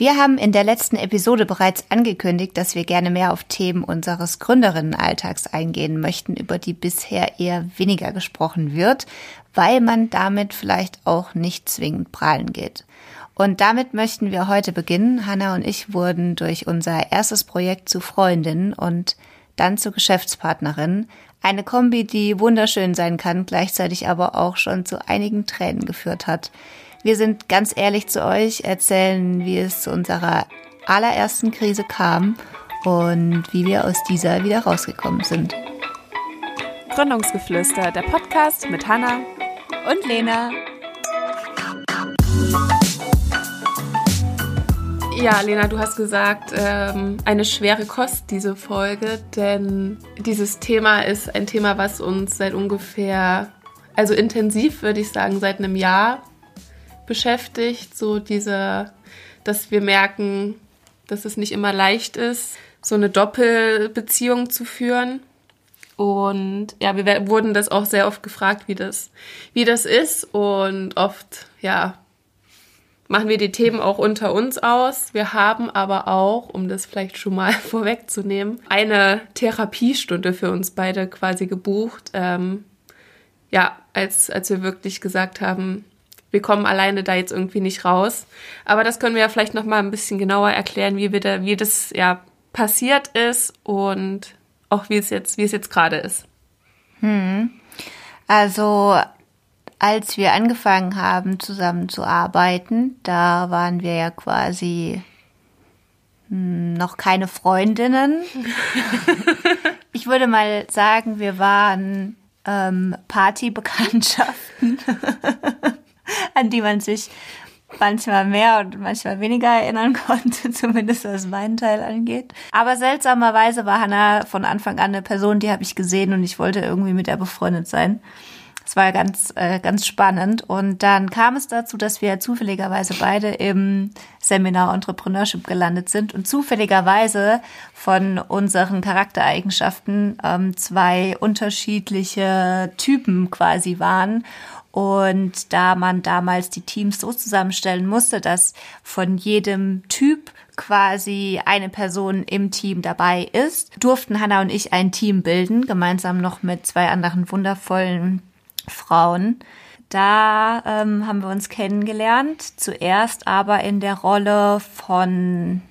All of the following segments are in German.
Wir haben in der letzten Episode bereits angekündigt, dass wir gerne mehr auf Themen unseres Gründerinnenalltags eingehen möchten, über die bisher eher weniger gesprochen wird, weil man damit vielleicht auch nicht zwingend prahlen geht. Und damit möchten wir heute beginnen. Hanna und ich wurden durch unser erstes Projekt zu Freundinnen und dann zu Geschäftspartnerin. Eine Kombi, die wunderschön sein kann, gleichzeitig aber auch schon zu einigen Tränen geführt hat. Wir sind ganz ehrlich zu euch, erzählen, wie es zu unserer allerersten Krise kam und wie wir aus dieser wieder rausgekommen sind. Gründungsgeflüster, der Podcast mit Hanna und Lena. Ja, Lena, du hast gesagt, ähm, eine schwere Kost, diese Folge, denn dieses Thema ist ein Thema, was uns seit ungefähr, also intensiv würde ich sagen, seit einem Jahr beschäftigt. So diese, dass wir merken, dass es nicht immer leicht ist, so eine Doppelbeziehung zu führen. Und ja, wir wurden das auch sehr oft gefragt, wie das, wie das ist. Und oft, ja, machen wir die Themen auch unter uns aus. Wir haben aber auch, um das vielleicht schon mal vorwegzunehmen, eine Therapiestunde für uns beide quasi gebucht. Ähm, ja, als, als wir wirklich gesagt haben, wir kommen alleine da jetzt irgendwie nicht raus. Aber das können wir ja vielleicht noch mal ein bisschen genauer erklären, wie wir da, wie das ja passiert ist und auch wie es jetzt, wie es jetzt gerade ist. Hm. Also als wir angefangen haben, zusammen zu arbeiten, da waren wir ja quasi hm, noch keine Freundinnen. ich würde mal sagen, wir waren ähm, Partybekanntschaften. an die man sich manchmal mehr und manchmal weniger erinnern konnte, zumindest was meinen Teil angeht. Aber seltsamerweise war Hannah von Anfang an eine Person, die habe ich gesehen und ich wollte irgendwie mit ihr befreundet sein. Es war ganz, äh, ganz spannend. Und dann kam es dazu, dass wir zufälligerweise beide im Seminar Entrepreneurship gelandet sind und zufälligerweise von unseren Charaktereigenschaften ähm, zwei unterschiedliche Typen quasi waren. Und da man damals die Teams so zusammenstellen musste, dass von jedem Typ quasi eine Person im Team dabei ist, durften Hannah und ich ein Team bilden, gemeinsam noch mit zwei anderen wundervollen Frauen. Da ähm, haben wir uns kennengelernt, zuerst aber in der Rolle von,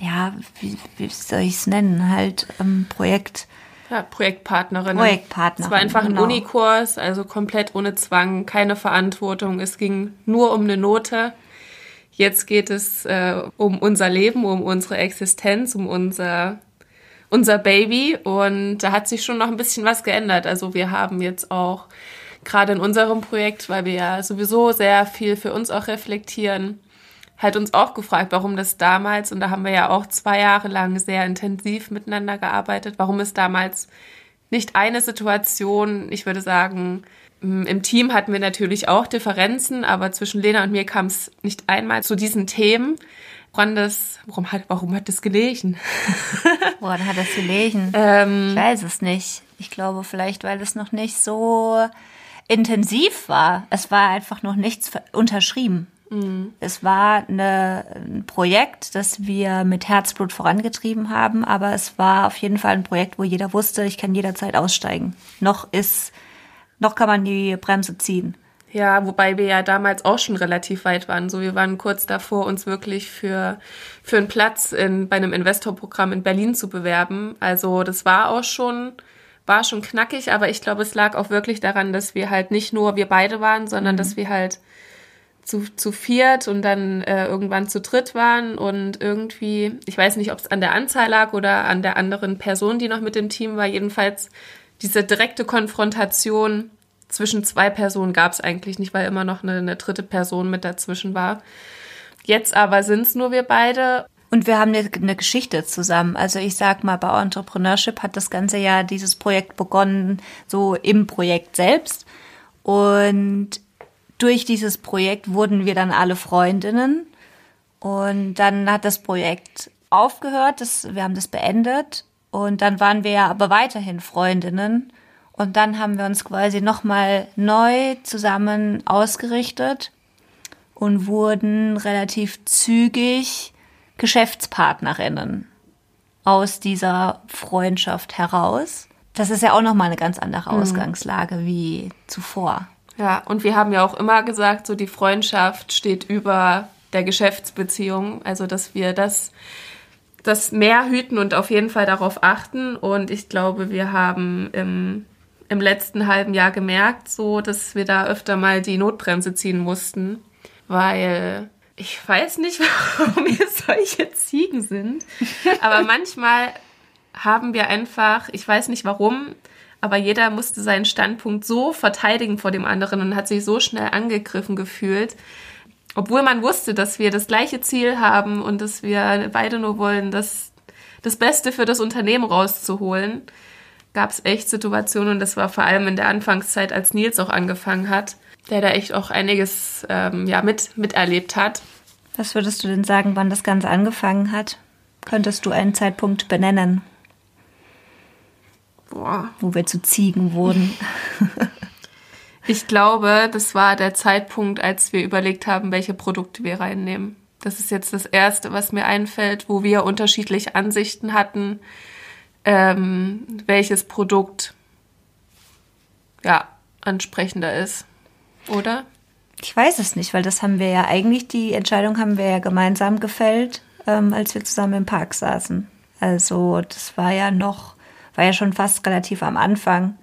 ja, wie, wie soll ich es nennen, halt ähm, Projekt ja, Projektpartnerin. Projektpartnerin. Es war einfach genau. ein Unikurs, also komplett ohne Zwang, keine Verantwortung. Es ging nur um eine Note. Jetzt geht es äh, um unser Leben, um unsere Existenz, um unser, unser Baby. Und da hat sich schon noch ein bisschen was geändert. Also wir haben jetzt auch gerade in unserem Projekt, weil wir ja sowieso sehr viel für uns auch reflektieren, halt uns auch gefragt, warum das damals, und da haben wir ja auch zwei Jahre lang sehr intensiv miteinander gearbeitet, warum es damals nicht eine Situation, ich würde sagen, im Team hatten wir natürlich auch Differenzen, aber zwischen Lena und mir kam es nicht einmal zu diesen Themen. Woran das, warum hat, warum hat das gelegen? Woran hat das gelegen? Ähm, ich weiß es nicht. Ich glaube vielleicht, weil es noch nicht so intensiv war. Es war einfach noch nichts unterschrieben. Mhm. Es war eine, ein Projekt, das wir mit Herzblut vorangetrieben haben, aber es war auf jeden Fall ein Projekt, wo jeder wusste, ich kann jederzeit aussteigen. Noch ist, noch kann man die Bremse ziehen. Ja, wobei wir ja damals auch schon relativ weit waren. So, wir waren kurz davor, uns wirklich für, für einen Platz in, bei einem Investorprogramm in Berlin zu bewerben. Also, das war auch schon, war schon knackig, aber ich glaube, es lag auch wirklich daran, dass wir halt nicht nur wir beide waren, sondern mhm. dass wir halt zu, zu viert und dann äh, irgendwann zu dritt waren und irgendwie, ich weiß nicht, ob es an der Anzahl lag oder an der anderen Person, die noch mit dem Team war, jedenfalls diese direkte Konfrontation zwischen zwei Personen gab es eigentlich nicht, weil immer noch eine, eine dritte Person mit dazwischen war. Jetzt aber sind es nur wir beide. Und wir haben eine, Geschichte zusammen. Also ich sag mal, bei Entrepreneurship hat das ganze Jahr dieses Projekt begonnen, so im Projekt selbst. Und durch dieses Projekt wurden wir dann alle Freundinnen. Und dann hat das Projekt aufgehört, das, wir haben das beendet. Und dann waren wir ja aber weiterhin Freundinnen. Und dann haben wir uns quasi nochmal neu zusammen ausgerichtet und wurden relativ zügig Geschäftspartnerinnen aus dieser Freundschaft heraus. Das ist ja auch nochmal eine ganz andere Mhm. Ausgangslage wie zuvor. Ja, und wir haben ja auch immer gesagt, so die Freundschaft steht über der Geschäftsbeziehung. Also, dass wir das, das mehr hüten und auf jeden Fall darauf achten. Und ich glaube, wir haben im, im letzten halben Jahr gemerkt, so, dass wir da öfter mal die Notbremse ziehen mussten, weil ich weiß nicht, warum wir solche Ziegen sind. Aber manchmal haben wir einfach, ich weiß nicht warum, aber jeder musste seinen Standpunkt so verteidigen vor dem anderen und hat sich so schnell angegriffen gefühlt. Obwohl man wusste, dass wir das gleiche Ziel haben und dass wir beide nur wollen, das, das Beste für das Unternehmen rauszuholen, gab es echt Situationen und das war vor allem in der Anfangszeit, als Nils auch angefangen hat, der da echt auch einiges ähm, ja, mit, miterlebt hat. Was würdest du denn sagen, wann das Ganze angefangen hat? Könntest du einen Zeitpunkt benennen, Boah, wo wir zu Ziegen wurden? Ich glaube, das war der Zeitpunkt, als wir überlegt haben, welche Produkte wir reinnehmen. Das ist jetzt das Erste, was mir einfällt, wo wir unterschiedliche Ansichten hatten, ähm, welches Produkt ja ansprechender ist, oder? Ich weiß es nicht, weil das haben wir ja eigentlich, die Entscheidung haben wir ja gemeinsam gefällt, ähm, als wir zusammen im Park saßen. Also das war ja noch, war ja schon fast relativ am Anfang,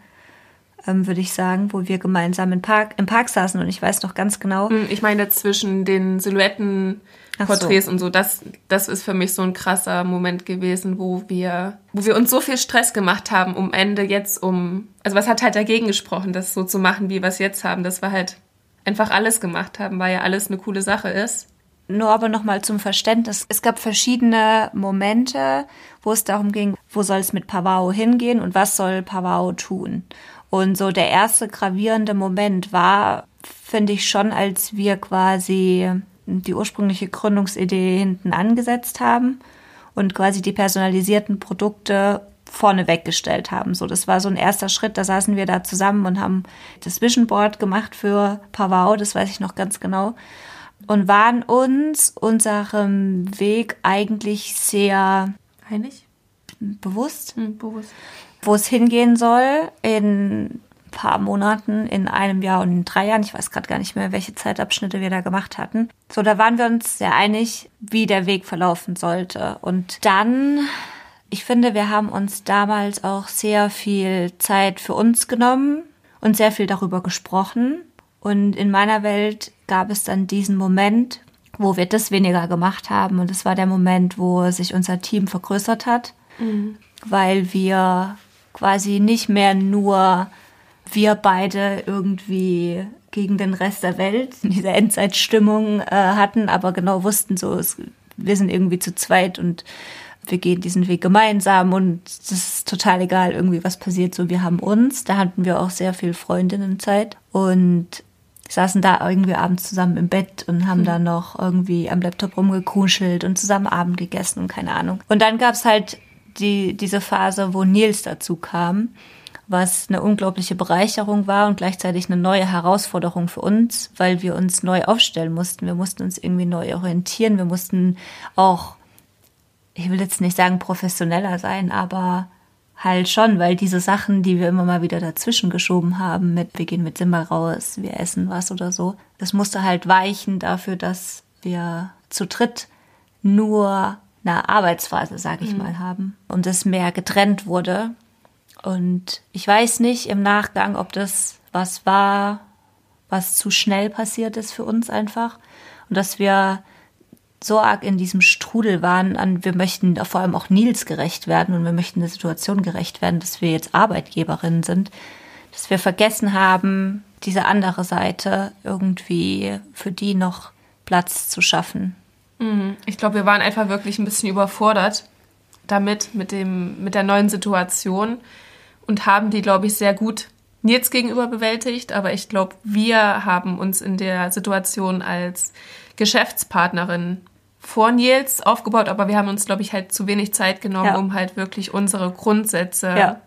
ähm, würde ich sagen, wo wir gemeinsam im Park, im Park saßen und ich weiß noch ganz genau. Hm, Ich meine zwischen den Silhouetten, Ach so. Porträts und so, das, das ist für mich so ein krasser Moment gewesen, wo wir, wo wir uns so viel Stress gemacht haben, um Ende jetzt um, also was hat halt dagegen gesprochen, das so zu machen, wie wir es jetzt haben, dass wir halt einfach alles gemacht haben, weil ja alles eine coole Sache ist. Nur aber nochmal zum Verständnis. Es gab verschiedene Momente, wo es darum ging, wo soll es mit Pavao hingehen und was soll Pavao tun. Und so der erste gravierende Moment war, finde ich schon, als wir quasi die ursprüngliche Gründungsidee hinten angesetzt haben und quasi die personalisierten Produkte vorne weggestellt haben. So, das war so ein erster Schritt. Da saßen wir da zusammen und haben das Vision Board gemacht für Pavao, das weiß ich noch ganz genau und waren uns unserem Weg eigentlich sehr Einig? bewusst, Hm, bewusst. wo es hingehen soll in ein paar Monaten, in einem Jahr und in drei Jahren. Ich weiß gerade gar nicht mehr, welche Zeitabschnitte wir da gemacht hatten. So, da waren wir uns sehr einig, wie der Weg verlaufen sollte. Und dann, ich finde, wir haben uns damals auch sehr viel Zeit für uns genommen und sehr viel darüber gesprochen. Und in meiner Welt gab es dann diesen Moment, wo wir das weniger gemacht haben. Und es war der Moment, wo sich unser Team vergrößert hat, weil wir quasi nicht mehr nur wir beide irgendwie gegen den Rest der Welt in dieser Endzeitstimmung äh, hatten, aber genau wussten, so es, wir sind irgendwie zu zweit und wir gehen diesen Weg gemeinsam und das ist total egal, irgendwie was passiert, so wir haben uns. Da hatten wir auch sehr viel Freundinnenzeit und saßen da irgendwie abends zusammen im Bett und haben dann noch irgendwie am Laptop rumgekuschelt und zusammen Abend gegessen und keine Ahnung. Und dann gab's halt die, diese Phase, wo Nils dazu kam, was eine unglaubliche Bereicherung war und gleichzeitig eine neue Herausforderung für uns, weil wir uns neu aufstellen mussten. Wir mussten uns irgendwie neu orientieren. Wir mussten auch, ich will jetzt nicht sagen professioneller sein, aber halt schon, weil diese Sachen, die wir immer mal wieder dazwischen geschoben haben, mit wir gehen mit Simba raus, wir essen was oder so, das musste halt weichen dafür, dass wir zu dritt nur eine Arbeitsphase, sage ich mal, haben und es mehr getrennt wurde. Und ich weiß nicht im Nachgang, ob das was war, was zu schnell passiert ist für uns einfach und dass wir so arg in diesem Strudel waren, an wir möchten vor allem auch Nils gerecht werden und wir möchten der Situation gerecht werden, dass wir jetzt Arbeitgeberinnen sind, dass wir vergessen haben, diese andere Seite irgendwie für die noch Platz zu schaffen. Ich glaube, wir waren einfach wirklich ein bisschen überfordert damit, mit, dem, mit der neuen Situation und haben die, glaube ich, sehr gut Nils gegenüber bewältigt. Aber ich glaube, wir haben uns in der Situation als Geschäftspartnerin vor Nils aufgebaut, aber wir haben uns, glaube ich, halt zu wenig Zeit genommen, Ja. um halt wirklich unsere Grundsätze Ja.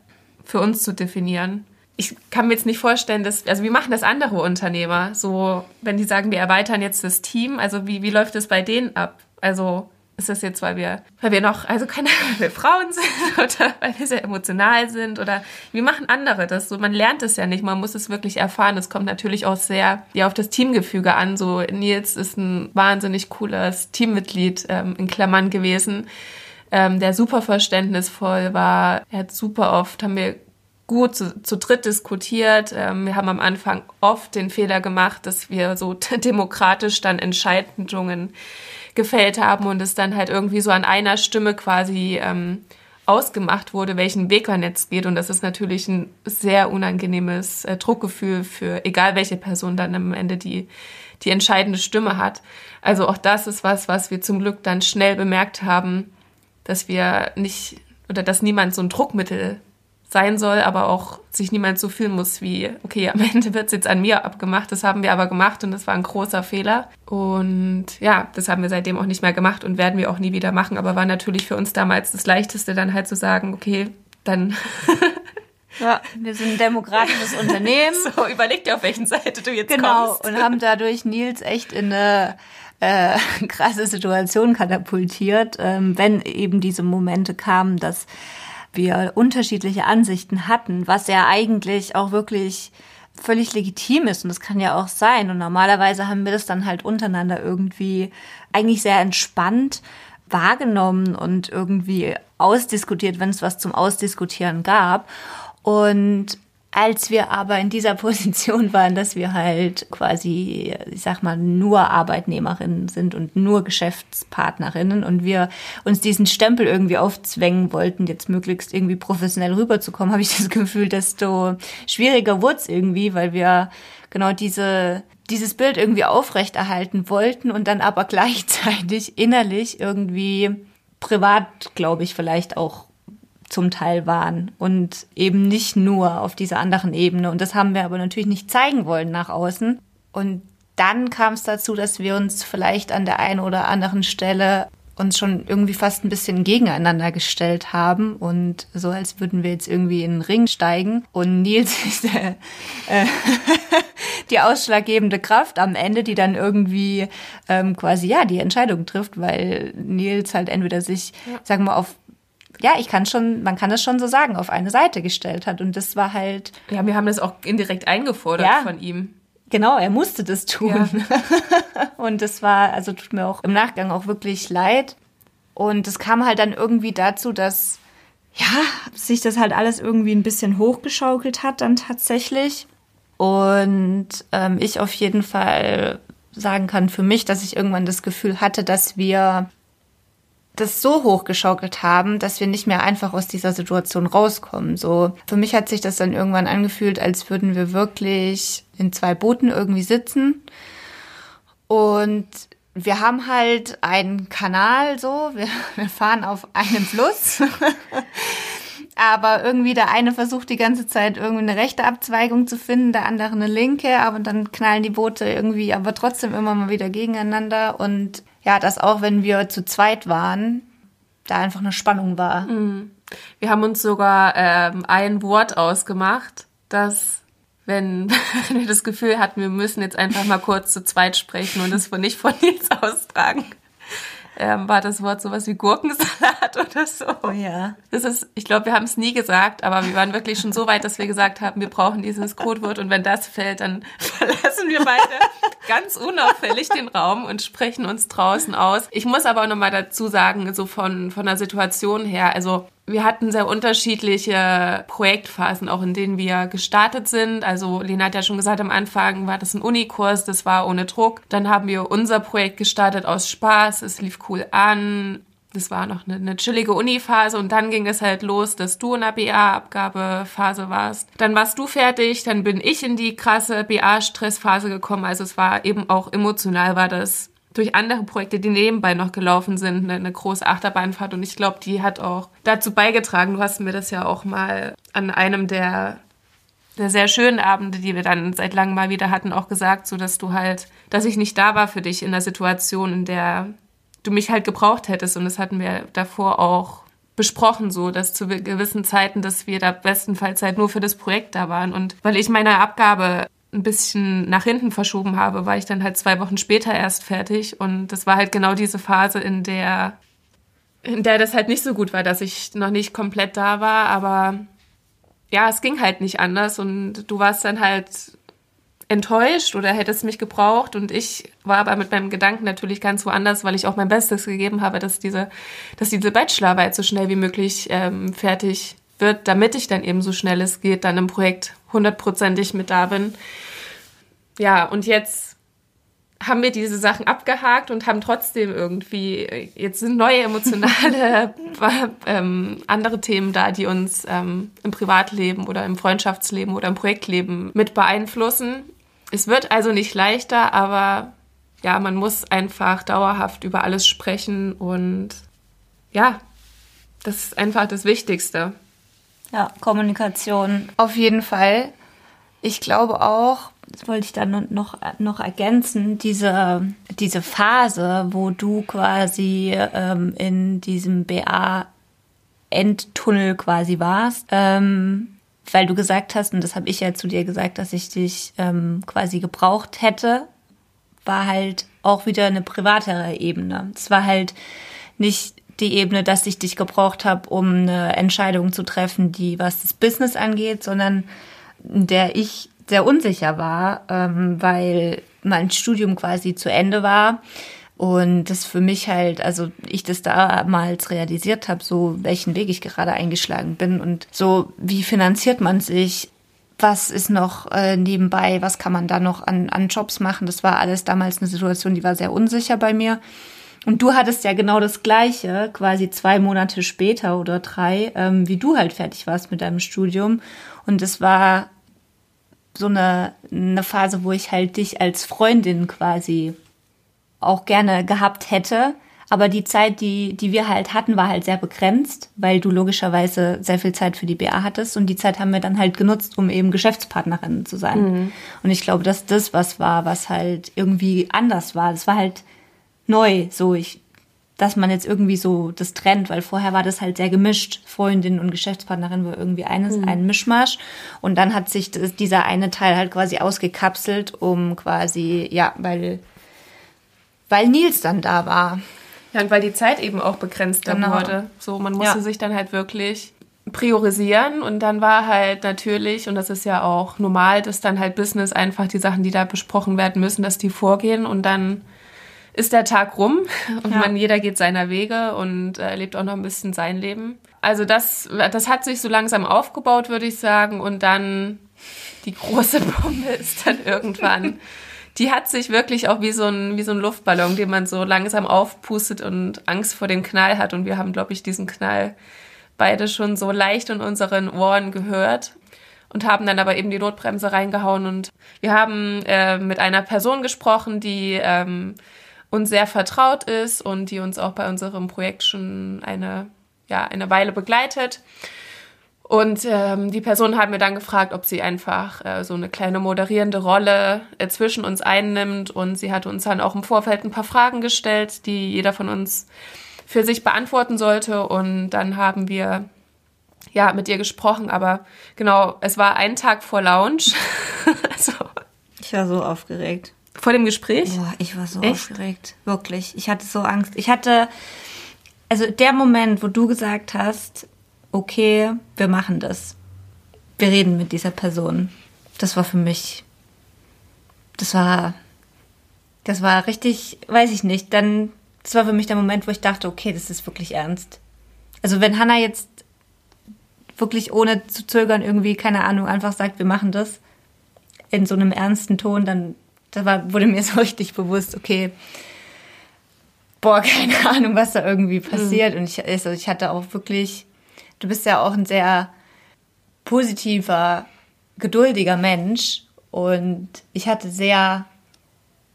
für uns zu definieren. Ich kann mir jetzt nicht vorstellen, dass, also wie machen das andere Unternehmer? So, wenn die sagen, wir erweitern jetzt das Team, also wie, wie läuft es bei denen ab? Also ist das jetzt, weil wir, weil wir noch, also keine Ahnung, weil wir Frauen sind oder weil wir sehr emotional sind oder wie machen andere das so? Man lernt es ja nicht, man muss es wirklich erfahren. Es kommt natürlich auch sehr ja, auf das Teamgefüge an. So Nils ist ein wahnsinnig cooles Teammitglied ähm, in Klammern gewesen, ähm, der super verständnisvoll war. Er hat super oft, haben wir gut zu, zu dritt diskutiert. Ähm, wir haben am Anfang oft den Fehler gemacht, dass wir so demokratisch dann Entscheidungen gefällt haben und es dann halt irgendwie so an einer Stimme quasi ähm, ausgemacht wurde, welchen Weg man jetzt geht. Und das ist natürlich ein sehr unangenehmes äh, Druckgefühl für egal welche Person dann am Ende die, die entscheidende Stimme hat. Also auch das ist was, was wir zum Glück dann schnell bemerkt haben, dass wir nicht oder dass niemand so ein Druckmittel sein soll, aber auch sich niemand so fühlen muss wie, okay, am Ende wird es jetzt an mir abgemacht. Das haben wir aber gemacht und das war ein großer Fehler. Und ja, das haben wir seitdem auch nicht mehr gemacht und werden wir auch nie wieder machen. Aber war natürlich für uns damals das Leichteste, dann halt zu sagen, okay, dann. ja, wir sind ein demokratisches Unternehmen. So, überleg dir, auf welchen Seite du jetzt genau, kommst. Genau, und haben dadurch Nils echt in eine äh, krasse Situation katapultiert, ähm, wenn eben diese Momente kamen, dass wir unterschiedliche Ansichten hatten, was ja eigentlich auch wirklich völlig legitim ist und das kann ja auch sein. Und normalerweise haben wir das dann halt untereinander irgendwie eigentlich sehr entspannt wahrgenommen und irgendwie ausdiskutiert, wenn es was zum Ausdiskutieren gab. Und als wir aber in dieser Position waren, dass wir halt quasi, ich sag mal, nur Arbeitnehmerinnen sind und nur Geschäftspartnerinnen und wir uns diesen Stempel irgendwie aufzwängen wollten, jetzt möglichst irgendwie professionell rüberzukommen, habe ich das Gefühl, desto schwieriger wurde es irgendwie, weil wir genau diese dieses Bild irgendwie aufrechterhalten wollten und dann aber gleichzeitig innerlich irgendwie privat, glaube ich, vielleicht auch zum Teil waren und eben nicht nur auf dieser anderen Ebene. Und das haben wir aber natürlich nicht zeigen wollen nach außen. Und dann kam es dazu, dass wir uns vielleicht an der einen oder anderen Stelle uns schon irgendwie fast ein bisschen gegeneinander gestellt haben und so als würden wir jetzt irgendwie in den Ring steigen und Nils ist äh, die ausschlaggebende Kraft am Ende, die dann irgendwie ähm, quasi ja die Entscheidung trifft, weil Nils halt entweder sich, ja. sagen wir mal, auf ja, ich kann schon, man kann das schon so sagen, auf eine Seite gestellt hat. Und das war halt. Ja, wir haben das auch indirekt eingefordert ja, von ihm. Genau, er musste das tun. Ja. und das war, also tut mir auch im Nachgang auch wirklich leid. Und es kam halt dann irgendwie dazu, dass ja, sich das halt alles irgendwie ein bisschen hochgeschaukelt hat dann tatsächlich. Und ähm, ich auf jeden Fall sagen kann für mich, dass ich irgendwann das Gefühl hatte, dass wir das so hochgeschaukelt haben, dass wir nicht mehr einfach aus dieser Situation rauskommen. So, für mich hat sich das dann irgendwann angefühlt, als würden wir wirklich in zwei Booten irgendwie sitzen. Und wir haben halt einen Kanal so, wir, wir fahren auf einem Fluss. aber irgendwie der eine versucht die ganze Zeit irgendwie eine rechte Abzweigung zu finden, der andere eine linke, aber dann knallen die Boote irgendwie aber trotzdem immer mal wieder gegeneinander und ja, dass auch wenn wir zu zweit waren, da einfach eine Spannung war. Mhm. Wir haben uns sogar ähm, ein Wort ausgemacht, dass wenn, wenn wir das Gefühl hatten, wir müssen jetzt einfach mal kurz zu zweit sprechen und es nicht von Nils austragen, ähm, war das Wort sowas wie Gurkensalat oder so. Oh ja. Das ist, ich glaube, wir haben es nie gesagt, aber wir waren wirklich schon so weit, dass wir gesagt haben, wir brauchen dieses Codewort und wenn das fällt, dann verlassen wir beide ganz unauffällig den Raum und sprechen uns draußen aus. Ich muss aber auch nochmal dazu sagen, so von, von der Situation her, also wir hatten sehr unterschiedliche Projektphasen, auch in denen wir gestartet sind. Also Lena hat ja schon gesagt, am Anfang war das ein Unikurs, das war ohne Druck. Dann haben wir unser Projekt gestartet aus Spaß, es lief cool an. Das war noch eine, eine chillige Uni-Phase und dann ging es halt los, dass du in der BA-Abgabephase warst. Dann warst du fertig, dann bin ich in die krasse BA-Stressphase gekommen. Also es war eben auch emotional, war das durch andere Projekte, die nebenbei noch gelaufen sind, eine, große Achterbahnfahrt. Und ich glaube, die hat auch dazu beigetragen. Du hast mir das ja auch mal an einem der, der sehr schönen Abende, die wir dann seit langem mal wieder hatten, auch gesagt, so dass du halt, dass ich nicht da war für dich in der Situation, in der du mich halt gebraucht hättest. Und das hatten wir davor auch besprochen, so dass zu gewissen Zeiten, dass wir da bestenfalls halt nur für das Projekt da waren. Und weil ich meine Abgabe ein bisschen nach hinten verschoben habe, war ich dann halt zwei Wochen später erst fertig. Und das war halt genau diese Phase, in der in der das halt nicht so gut war, dass ich noch nicht komplett da war, aber ja, es ging halt nicht anders. Und du warst dann halt enttäuscht oder hättest mich gebraucht. Und ich war aber mit meinem Gedanken natürlich ganz woanders, weil ich auch mein Bestes gegeben habe, dass diese, dass diese Bachelorarbeit so schnell wie möglich ähm, fertig wird, damit ich dann eben so schnell es geht, dann im Projekt hundertprozentig mit da bin. Ja, und jetzt haben wir diese Sachen abgehakt und haben trotzdem irgendwie, jetzt sind neue emotionale, ähm, andere Themen da, die uns ähm, im Privatleben oder im Freundschaftsleben oder im Projektleben mit beeinflussen. Es wird also nicht leichter, aber ja, man muss einfach dauerhaft über alles sprechen und ja, das ist einfach das Wichtigste. Ja, Kommunikation. Auf jeden Fall. Ich glaube auch, das wollte ich dann noch, noch ergänzen, diese, diese Phase, wo du quasi ähm, in diesem BA-Endtunnel quasi warst, ähm, weil du gesagt hast, und das habe ich ja zu dir gesagt, dass ich dich ähm, quasi gebraucht hätte, war halt auch wieder eine privatere Ebene. Es war halt nicht die Ebene, dass ich dich gebraucht habe, um eine Entscheidung zu treffen, die was das Business angeht, sondern der ich sehr unsicher war, ähm, weil mein Studium quasi zu Ende war und das für mich halt, also ich das damals realisiert habe, so welchen Weg ich gerade eingeschlagen bin und so, wie finanziert man sich, was ist noch äh, nebenbei, was kann man da noch an, an Jobs machen. Das war alles damals eine Situation, die war sehr unsicher bei mir. Und du hattest ja genau das Gleiche, quasi zwei Monate später oder drei, ähm, wie du halt fertig warst mit deinem Studium. Und es war so eine, eine Phase, wo ich halt dich als Freundin quasi auch gerne gehabt hätte. Aber die Zeit, die, die wir halt hatten, war halt sehr begrenzt, weil du logischerweise sehr viel Zeit für die BA hattest. Und die Zeit haben wir dann halt genutzt, um eben Geschäftspartnerin zu sein. Mhm. Und ich glaube, dass das was war, was halt irgendwie anders war. Das war halt neu. So, ich, dass man jetzt irgendwie so das trennt, weil vorher war das halt sehr gemischt. Freundin und Geschäftspartnerin war irgendwie eines, mhm. ein Mischmasch. Und dann hat sich das, dieser eine Teil halt quasi ausgekapselt, um quasi, ja, weil weil Nils dann da war. Ja, und weil die Zeit eben auch begrenzter genau. wurde. So, man musste ja. sich dann halt wirklich priorisieren und dann war halt natürlich, und das ist ja auch normal, dass dann halt Business einfach die Sachen, die da besprochen werden müssen, dass die vorgehen und dann ist der Tag rum und ja. man, jeder geht seiner Wege und äh, lebt auch noch ein bisschen sein Leben. Also das, das hat sich so langsam aufgebaut, würde ich sagen, und dann die große Bombe ist dann irgendwann die hat sich wirklich auch wie so ein, wie so ein Luftballon, den man so langsam aufpustet und Angst vor dem Knall hat. Und wir haben, glaube ich, diesen Knall beide schon so leicht in unseren Ohren gehört und haben dann aber eben die Notbremse reingehauen. Und wir haben äh, mit einer Person gesprochen, die ähm, uns sehr vertraut ist und die uns auch bei unserem Projekt schon eine, ja, eine Weile begleitet. Und ähm, die Person hat mir dann gefragt, ob sie einfach äh, so eine kleine moderierende Rolle äh, zwischen uns einnimmt. Und sie hatte uns dann auch im Vorfeld ein paar Fragen gestellt, die jeder von uns für sich beantworten sollte. Und dann haben wir ja mit ihr gesprochen. Aber genau, es war ein Tag vor Lounge. also, ich war so aufgeregt. Vor dem Gespräch? Boah, ich war so Echt? aufgeregt. Wirklich. Ich hatte so Angst. Ich hatte, also der Moment, wo du gesagt hast, okay, wir machen das. Wir reden mit dieser Person. Das war für mich, das war, das war richtig, weiß ich nicht. Dann, das war für mich der Moment, wo ich dachte, okay, das ist wirklich ernst. Also wenn Hannah jetzt wirklich ohne zu zögern irgendwie, keine Ahnung, einfach sagt, wir machen das in so einem ernsten Ton, dann da war, wurde mir so richtig bewusst, okay, boah, keine Ahnung, was da irgendwie passiert. Mhm. Und ich, also ich hatte auch wirklich du bist ja auch ein sehr positiver, geduldiger Mensch und ich hatte sehr,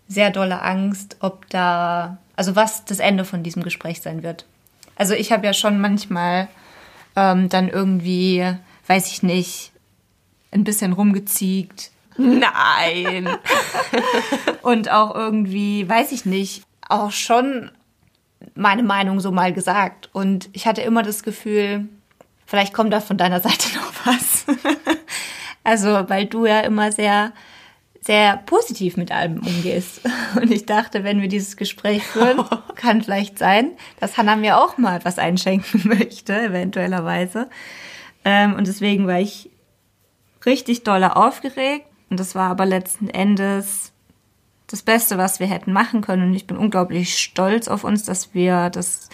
sehr dolle Angst, ob da, also was das Ende von diesem Gespräch sein wird. Also ich habe ja schon manchmal ähm, dann irgendwie, weiß ich nicht, ein bisschen rumgeziegt. Nein. und auch irgendwie, weiß ich nicht, auch schon meine Meinung so mal gesagt. Und ich hatte immer das Gefühl, Vielleicht kommt da von deiner Seite noch was. also, weil du ja immer sehr, sehr positiv mit allem umgehst. Und ich dachte, wenn wir dieses Gespräch führen, kann vielleicht sein, dass Hannah mir auch mal etwas einschenken möchte, eventuellerweise. Ähm, und deswegen war ich richtig dolle aufgeregt. Und das war aber letzten Endes das Beste, was wir hätten machen können. Und ich bin unglaublich stolz auf uns, dass wir das,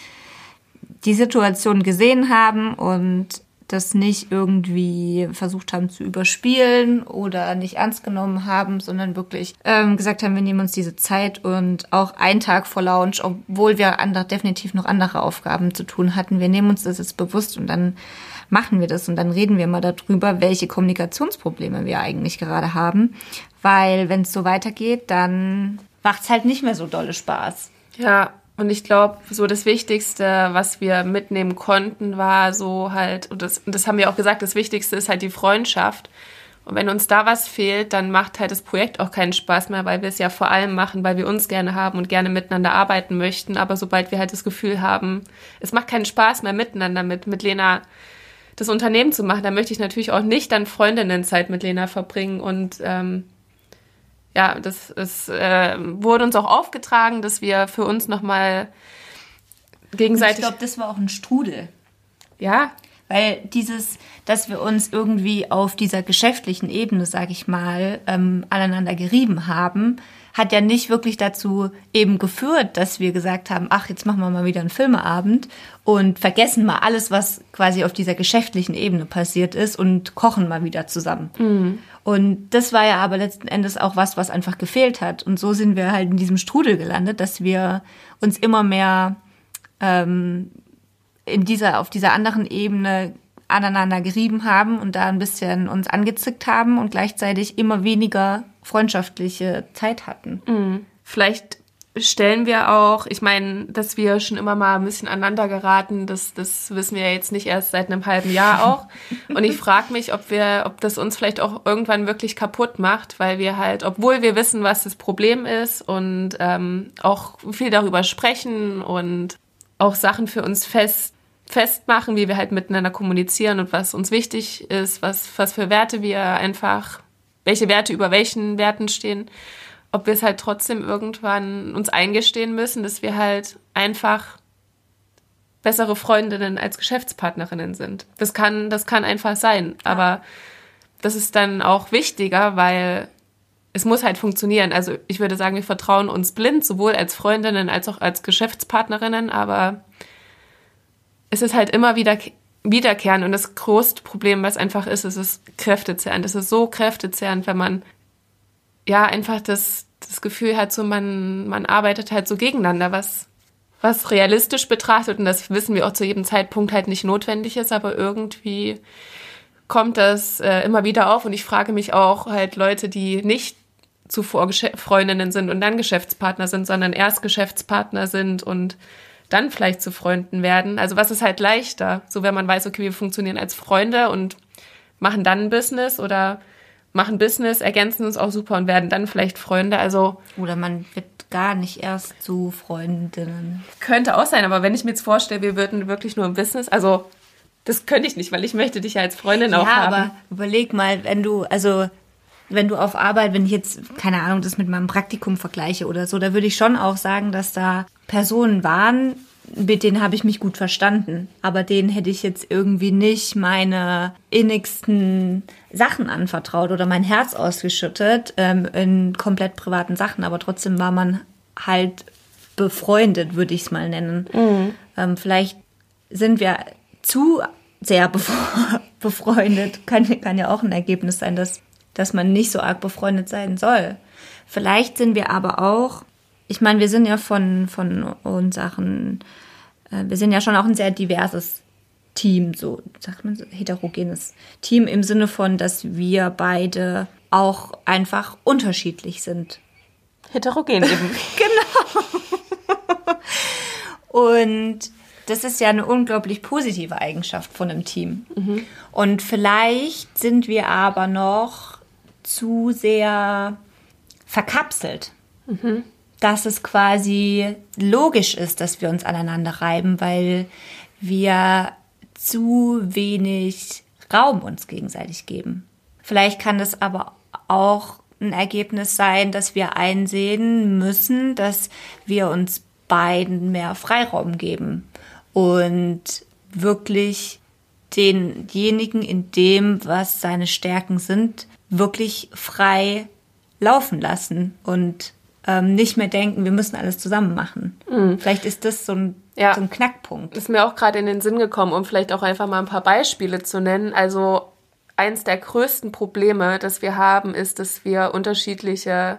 die Situation gesehen haben und das nicht irgendwie versucht haben zu überspielen oder nicht ernst genommen haben, sondern wirklich ähm, gesagt haben, wir nehmen uns diese Zeit und auch einen Tag vor Launch, obwohl wir andere, definitiv noch andere Aufgaben zu tun hatten, wir nehmen uns das jetzt bewusst und dann machen wir das und dann reden wir mal darüber, welche Kommunikationsprobleme wir eigentlich gerade haben, weil wenn es so weitergeht, dann macht es halt nicht mehr so dolle Spaß. Ja, und ich glaube, so das Wichtigste, was wir mitnehmen konnten, war so halt, und das, und das haben wir auch gesagt, das Wichtigste ist halt die Freundschaft. Und wenn uns da was fehlt, dann macht halt das Projekt auch keinen Spaß mehr, weil wir es ja vor allem machen, weil wir uns gerne haben und gerne miteinander arbeiten möchten. Aber sobald wir halt das Gefühl haben, es macht keinen Spaß mehr miteinander mit, mit Lena das Unternehmen zu machen, dann möchte ich natürlich auch nicht dann Freundinnenzeit mit Lena verbringen und ähm, ja, das ist, äh, wurde uns auch aufgetragen, dass wir für uns nochmal gegenseitig. Und ich glaube, das war auch ein Strudel. Ja. Weil dieses, dass wir uns irgendwie auf dieser geschäftlichen Ebene, sag ich mal, ähm, aneinander gerieben haben, hat ja nicht wirklich dazu eben geführt, dass wir gesagt haben, ach, jetzt machen wir mal wieder einen Filmeabend und vergessen mal alles, was quasi auf dieser geschäftlichen Ebene passiert ist und kochen mal wieder zusammen. Mhm. Und das war ja aber letzten Endes auch was, was einfach gefehlt hat. Und so sind wir halt in diesem Strudel gelandet, dass wir uns immer mehr ähm, in dieser, auf dieser anderen Ebene aneinander gerieben haben und da ein bisschen uns angezickt haben und gleichzeitig immer weniger freundschaftliche Zeit hatten. Mhm. Vielleicht stellen wir auch, ich meine, dass wir schon immer mal ein bisschen aneinander geraten, das, das wissen wir ja jetzt nicht erst seit einem halben Jahr auch. Und ich frage mich, ob wir, ob das uns vielleicht auch irgendwann wirklich kaputt macht, weil wir halt, obwohl wir wissen, was das Problem ist und ähm, auch viel darüber sprechen und auch Sachen für uns fest festmachen, wie wir halt miteinander kommunizieren und was uns wichtig ist, was, was für Werte wir einfach, welche Werte über welchen Werten stehen, ob wir es halt trotzdem irgendwann uns eingestehen müssen, dass wir halt einfach bessere Freundinnen als Geschäftspartnerinnen sind. Das kann, das kann einfach sein. Aber das ist dann auch wichtiger, weil es muss halt funktionieren. Also ich würde sagen, wir vertrauen uns blind, sowohl als Freundinnen als auch als Geschäftspartnerinnen, aber es ist halt immer wieder wiederkehren und das größte Problem, was einfach ist, ist es kräftezehrend. Es ist so kräftezehrend, wenn man ja einfach das, das Gefühl hat, so man, man arbeitet halt so gegeneinander, was, was realistisch betrachtet, und das wissen wir auch zu jedem Zeitpunkt halt nicht notwendig ist, aber irgendwie kommt das äh, immer wieder auf und ich frage mich auch halt Leute, die nicht zuvor Gesch Freundinnen sind und dann Geschäftspartner sind, sondern erst Geschäftspartner sind und dann vielleicht zu Freunden werden. Also was ist halt leichter? So wenn man weiß, okay, wir funktionieren als Freunde und machen dann ein Business oder machen Business, ergänzen uns auch super und werden dann vielleicht Freunde. Also oder man wird gar nicht erst zu Freundinnen. Könnte auch sein, aber wenn ich mir jetzt vorstelle, wir würden wirklich nur im Business, also das könnte ich nicht, weil ich möchte dich ja als Freundin auch haben. Ja, aber überleg mal, wenn du, also wenn du auf Arbeit, wenn ich jetzt, keine Ahnung, das mit meinem Praktikum vergleiche oder so, da würde ich schon auch sagen, dass da Personen waren, mit denen habe ich mich gut verstanden. Aber denen hätte ich jetzt irgendwie nicht meine innigsten Sachen anvertraut oder mein Herz ausgeschüttet ähm, in komplett privaten Sachen. Aber trotzdem war man halt befreundet, würde ich es mal nennen. Mhm. Ähm, vielleicht sind wir zu sehr befreundet. Kann, kann ja auch ein Ergebnis sein, dass, dass man nicht so arg befreundet sein soll. Vielleicht sind wir aber auch ich meine, wir sind ja von, von unseren, äh, wir sind ja schon auch ein sehr diverses Team, so sagt man so, heterogenes Team im Sinne von, dass wir beide auch einfach unterschiedlich sind. Heterogen eben. genau. Und das ist ja eine unglaublich positive Eigenschaft von einem Team. Mhm. Und vielleicht sind wir aber noch zu sehr verkapselt. Mhm dass es quasi logisch ist, dass wir uns aneinander reiben, weil wir zu wenig Raum uns gegenseitig geben. Vielleicht kann das aber auch ein Ergebnis sein, dass wir einsehen müssen, dass wir uns beiden mehr Freiraum geben und wirklich denjenigen in dem, was seine Stärken sind, wirklich frei laufen lassen und ähm, nicht mehr denken, wir müssen alles zusammen machen. Mhm. Vielleicht ist das so ein, ja. so ein Knackpunkt. Ist mir auch gerade in den Sinn gekommen, um vielleicht auch einfach mal ein paar Beispiele zu nennen. Also eins der größten Probleme, das wir haben, ist, dass wir unterschiedliche,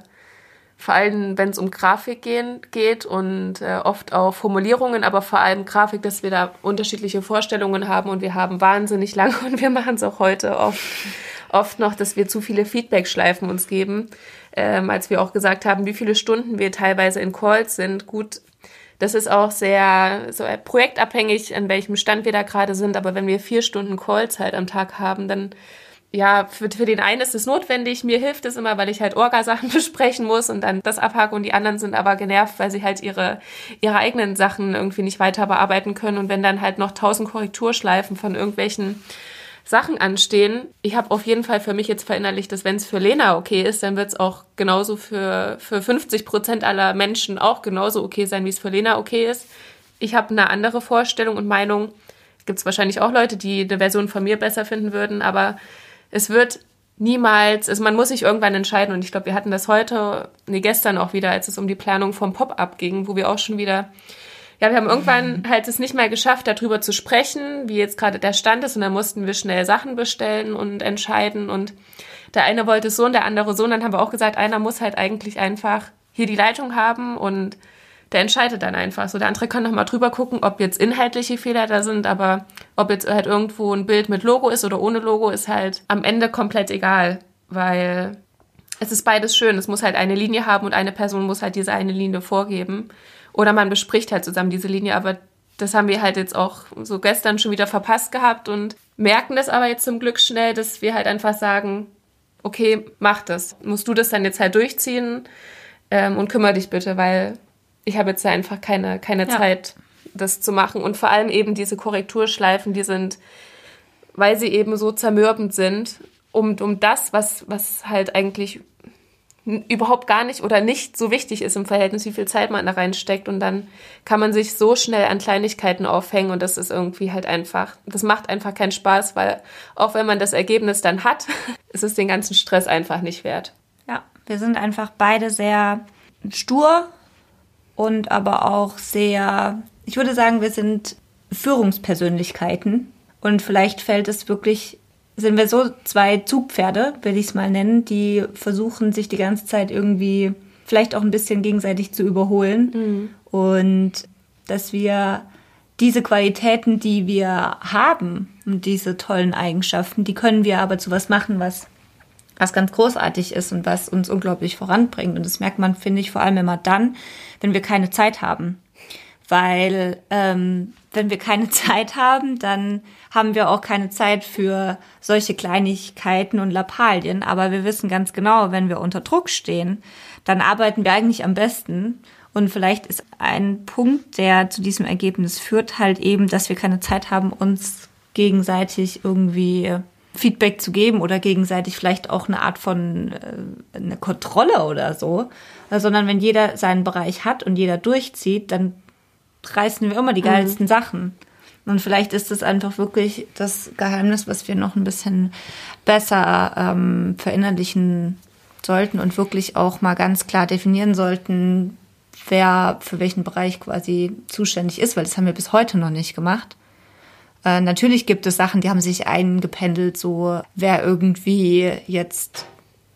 vor allem wenn es um Grafik gehen, geht und äh, oft auch Formulierungen, aber vor allem Grafik, dass wir da unterschiedliche Vorstellungen haben und wir haben wahnsinnig lange und wir machen es auch heute oft, oft noch, dass wir zu viele Feedback-Schleifen uns geben, ähm, als wir auch gesagt haben, wie viele Stunden wir teilweise in Calls sind. Gut, das ist auch sehr so projektabhängig, an welchem Stand wir da gerade sind. Aber wenn wir vier Stunden Callzeit am Tag haben, dann ja, für, für den einen ist es notwendig. Mir hilft es immer, weil ich halt Orgasachen besprechen muss und dann das abhake und die anderen sind aber genervt, weil sie halt ihre, ihre eigenen Sachen irgendwie nicht weiter bearbeiten können. Und wenn dann halt noch tausend Korrekturschleifen von irgendwelchen Sachen anstehen. Ich habe auf jeden Fall für mich jetzt verinnerlicht, dass wenn es für Lena okay ist, dann wird es auch genauso für, für 50 Prozent aller Menschen auch genauso okay sein, wie es für Lena okay ist. Ich habe eine andere Vorstellung und Meinung. Gibt es wahrscheinlich auch Leute, die eine Version von mir besser finden würden, aber es wird niemals, also man muss sich irgendwann entscheiden und ich glaube, wir hatten das heute, nee, gestern auch wieder, als es um die Planung vom Pop-up ging, wo wir auch schon wieder ja, wir haben irgendwann halt es nicht mehr geschafft, darüber zu sprechen, wie jetzt gerade der Stand ist. Und dann mussten wir schnell Sachen bestellen und entscheiden. Und der eine wollte so und der andere so. Und dann haben wir auch gesagt, einer muss halt eigentlich einfach hier die Leitung haben und der entscheidet dann einfach. So, der andere kann nochmal drüber gucken, ob jetzt inhaltliche Fehler da sind, aber ob jetzt halt irgendwo ein Bild mit Logo ist oder ohne Logo, ist halt am Ende komplett egal, weil es ist beides schön. Es muss halt eine Linie haben und eine Person muss halt diese eine Linie vorgeben. Oder man bespricht halt zusammen diese Linie, aber das haben wir halt jetzt auch so gestern schon wieder verpasst gehabt und merken das aber jetzt zum Glück schnell, dass wir halt einfach sagen, okay, mach das. Musst du das dann jetzt halt durchziehen ähm, und kümmere dich bitte, weil ich habe jetzt einfach keine, keine ja. Zeit, das zu machen. Und vor allem eben diese Korrekturschleifen, die sind, weil sie eben so zermürbend sind, um, um das, was, was halt eigentlich überhaupt gar nicht oder nicht so wichtig ist im Verhältnis, wie viel Zeit man da reinsteckt. Und dann kann man sich so schnell an Kleinigkeiten aufhängen und das ist irgendwie halt einfach, das macht einfach keinen Spaß, weil auch wenn man das Ergebnis dann hat, ist es den ganzen Stress einfach nicht wert. Ja, wir sind einfach beide sehr stur und aber auch sehr, ich würde sagen, wir sind Führungspersönlichkeiten und vielleicht fällt es wirklich sind wir so zwei Zugpferde, will ich es mal nennen, die versuchen, sich die ganze Zeit irgendwie vielleicht auch ein bisschen gegenseitig zu überholen. Mhm. Und dass wir diese Qualitäten, die wir haben und diese tollen Eigenschaften, die können wir aber zu was machen, was, was ganz großartig ist und was uns unglaublich voranbringt. Und das merkt man, finde ich, vor allem immer dann, wenn wir keine Zeit haben. Weil ähm, wenn wir keine Zeit haben, dann haben wir auch keine Zeit für solche Kleinigkeiten und Lappalien. Aber wir wissen ganz genau, wenn wir unter Druck stehen, dann arbeiten wir eigentlich am besten. Und vielleicht ist ein Punkt, der zu diesem Ergebnis führt, halt eben, dass wir keine Zeit haben, uns gegenseitig irgendwie Feedback zu geben oder gegenseitig vielleicht auch eine Art von äh, eine Kontrolle oder so, sondern wenn jeder seinen Bereich hat und jeder durchzieht, dann reißen wir immer die geilsten mhm. Sachen. Und vielleicht ist es einfach wirklich das Geheimnis, was wir noch ein bisschen besser ähm, verinnerlichen sollten und wirklich auch mal ganz klar definieren sollten, wer für welchen Bereich quasi zuständig ist, weil das haben wir bis heute noch nicht gemacht. Äh, natürlich gibt es Sachen, die haben sich eingependelt, so wer irgendwie jetzt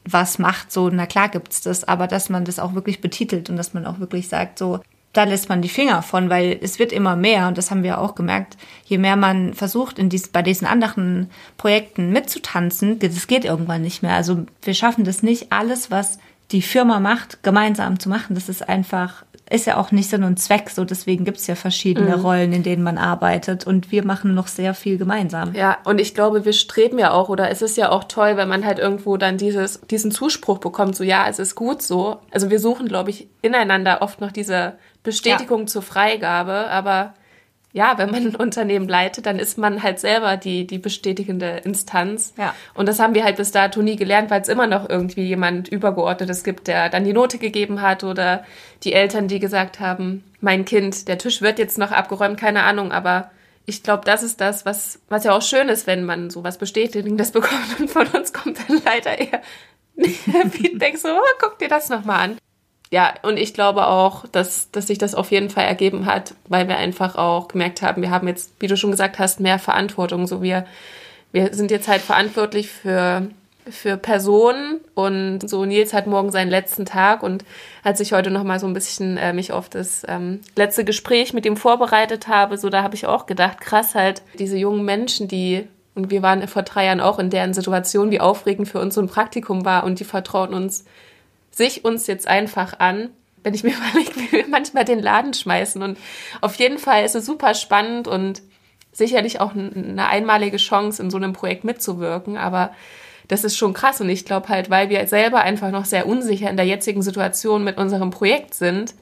was macht, so, na klar gibt's das, aber dass man das auch wirklich betitelt und dass man auch wirklich sagt, so, da lässt man die Finger von, weil es wird immer mehr und das haben wir auch gemerkt. Je mehr man versucht, in dies, bei diesen anderen Projekten mitzutanzen, das geht irgendwann nicht mehr. Also wir schaffen das nicht, alles, was die Firma macht, gemeinsam zu machen. Das ist einfach, ist ja auch nicht Sinn und Zweck. So deswegen gibt es ja verschiedene mhm. Rollen, in denen man arbeitet und wir machen noch sehr viel gemeinsam. Ja, und ich glaube, wir streben ja auch, oder es ist ja auch toll, wenn man halt irgendwo dann dieses, diesen Zuspruch bekommt, so ja, es ist gut so. Also wir suchen, glaube ich, ineinander oft noch diese Bestätigung ja. zur Freigabe, aber ja, wenn man ein Unternehmen leitet, dann ist man halt selber die, die bestätigende Instanz. Ja. Und das haben wir halt bis dato nie gelernt, weil es immer noch irgendwie jemand Übergeordnetes gibt, der dann die Note gegeben hat oder die Eltern, die gesagt haben, mein Kind, der Tisch wird jetzt noch abgeräumt, keine Ahnung, aber ich glaube, das ist das, was, was ja auch schön ist, wenn man sowas Bestätigendes bekommt. Und von uns kommt dann leider eher Feedback so, oh, guck dir das nochmal an ja, und ich glaube auch, dass, dass sich das auf jeden Fall ergeben hat, weil wir einfach auch gemerkt haben, wir haben jetzt, wie du schon gesagt hast, mehr Verantwortung. So wir, wir sind jetzt halt verantwortlich für, für Personen und so Nils hat morgen seinen letzten Tag und als ich heute nochmal so ein bisschen äh, mich auf das ähm, letzte Gespräch mit ihm vorbereitet habe, so da habe ich auch gedacht, krass halt, diese jungen Menschen, die und wir waren vor drei Jahren auch in deren Situation, wie aufregend für uns so ein Praktikum war und die vertrauen uns sich uns jetzt einfach an, wenn ich mir überlege, wie wir manchmal den Laden schmeißen. Und auf jeden Fall ist es super spannend und sicherlich auch eine einmalige Chance, in so einem Projekt mitzuwirken. Aber das ist schon krass. Und ich glaube halt, weil wir selber einfach noch sehr unsicher in der jetzigen Situation mit unserem Projekt sind,